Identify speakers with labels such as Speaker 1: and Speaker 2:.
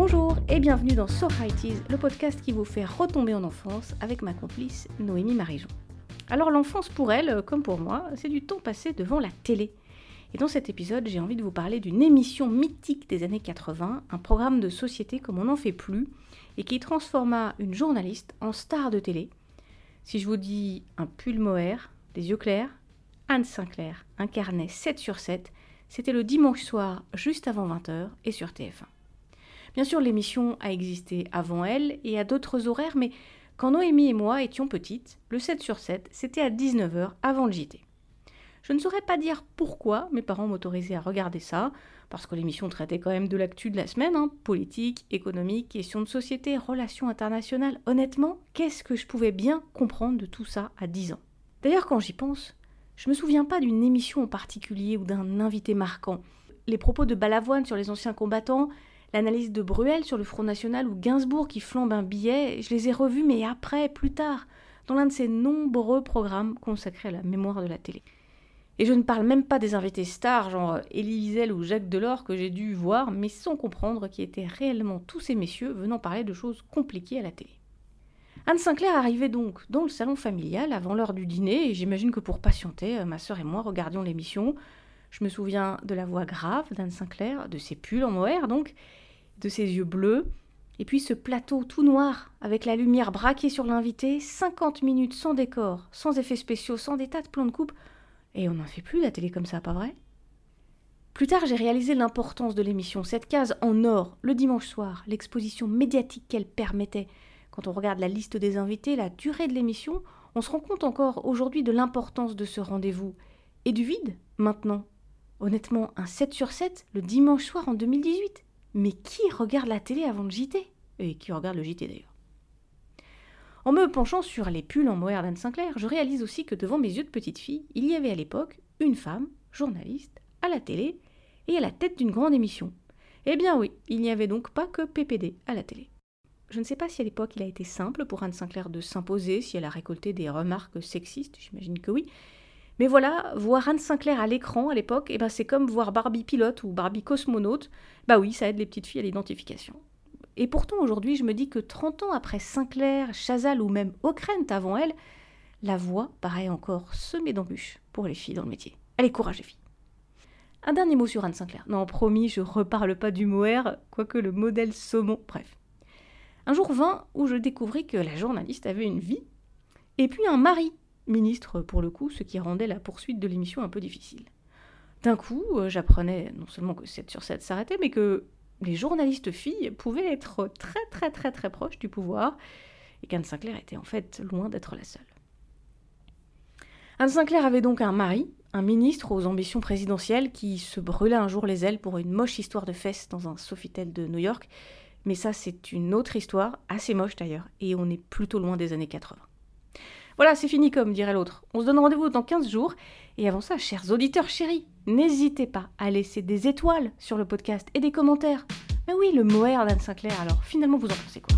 Speaker 1: Bonjour et bienvenue dans So le podcast qui vous fait retomber en enfance avec ma complice Noémie Marijon. Alors l'enfance pour elle, comme pour moi, c'est du temps passé devant la télé. Et dans cet épisode, j'ai envie de vous parler d'une émission mythique des années 80, un programme de société comme on n'en fait plus, et qui transforma une journaliste en star de télé. Si je vous dis un pull mohair, des yeux clairs, Anne Sinclair incarnait 7 sur 7, c'était le dimanche soir juste avant 20h et sur TF1. Bien sûr, l'émission a existé avant elle et à d'autres horaires, mais quand Noémie et moi étions petites, le 7 sur 7, c'était à 19h avant le JT. Je ne saurais pas dire pourquoi mes parents m'autorisaient à regarder ça, parce que l'émission traitait quand même de l'actu de la semaine, hein, politique, économique, questions de société, relations internationales. Honnêtement, qu'est-ce que je pouvais bien comprendre de tout ça à 10 ans? D'ailleurs, quand j'y pense, je me souviens pas d'une émission en particulier ou d'un invité marquant. Les propos de Balavoine sur les anciens combattants, l'analyse de Bruel sur le Front National ou Gainsbourg qui flambe un billet, je les ai revus mais après, plus tard, dans l'un de ces nombreux programmes consacrés à la mémoire de la télé. Et je ne parle même pas des invités stars, genre Elie Wiesel ou Jacques Delors, que j'ai dû voir, mais sans comprendre qui étaient réellement tous ces messieurs venant parler de choses compliquées à la télé. Anne Sinclair arrivait donc dans le salon familial avant l'heure du dîner, et j'imagine que pour patienter, euh, ma sœur et moi regardions l'émission. Je me souviens de la voix grave d'Anne Sinclair, de ses pulls en mohair donc, de ses yeux bleus, et puis ce plateau tout noir, avec la lumière braquée sur l'invité, 50 minutes sans décor, sans effets spéciaux, sans des tas de plans de coupe. Et on n'en fait plus la télé comme ça, pas vrai? Plus tard, j'ai réalisé l'importance de l'émission, cette case en or, le dimanche soir, l'exposition médiatique qu'elle permettait, quand on regarde la liste des invités, la durée de l'émission, on se rend compte encore aujourd'hui de l'importance de ce rendez-vous. Et du vide, maintenant. Honnêtement, un 7 sur 7 le dimanche soir en 2018. Mais qui regarde la télé avant le JT Et qui regarde le JT d'ailleurs En me penchant sur les pulls en mohair d'Anne Sinclair, je réalise aussi que devant mes yeux de petite fille, il y avait à l'époque une femme, journaliste, à la télé, et à la tête d'une grande émission. Eh bien oui, il n'y avait donc pas que PPD à la télé. Je ne sais pas si à l'époque il a été simple pour Anne Sinclair de s'imposer, si elle a récolté des remarques sexistes, j'imagine que oui. Mais voilà, voir Anne Sinclair à l'écran à l'époque, eh ben c'est comme voir Barbie pilote ou Barbie cosmonaute. Bah oui, ça aide les petites filles à l'identification. Et pourtant aujourd'hui, je me dis que 30 ans après Sinclair, Chazal ou même Ockrent avant elle, la voix paraît encore semée d'embûches pour les filles dans le métier. Allez, courage les filles. Un dernier mot sur Anne Sinclair. Non, promis, je reparle pas du mohair, quoique le modèle saumon, bref. Un jour vint où je découvris que la journaliste avait une vie, et puis un mari, ministre pour le coup, ce qui rendait la poursuite de l'émission un peu difficile. D'un coup, euh, j'apprenais non seulement que 7 sur 7 s'arrêtait, mais que les journalistes filles pouvaient être très très très très proches du pouvoir, et qu'Anne Sinclair était en fait loin d'être la seule. Anne Sinclair avait donc un mari, un ministre aux ambitions présidentielles, qui se brûlait un jour les ailes pour une moche histoire de fesses dans un Sofitel de New York, mais ça, c'est une autre histoire, assez moche d'ailleurs, et on est plutôt loin des années 80. Voilà, c'est fini comme dirait l'autre. On se donne rendez-vous dans 15 jours. Et avant ça, chers auditeurs chéris, n'hésitez pas à laisser des étoiles sur le podcast et des commentaires. Mais oui, le mohair d'Anne Sinclair, alors finalement vous en pensez quoi?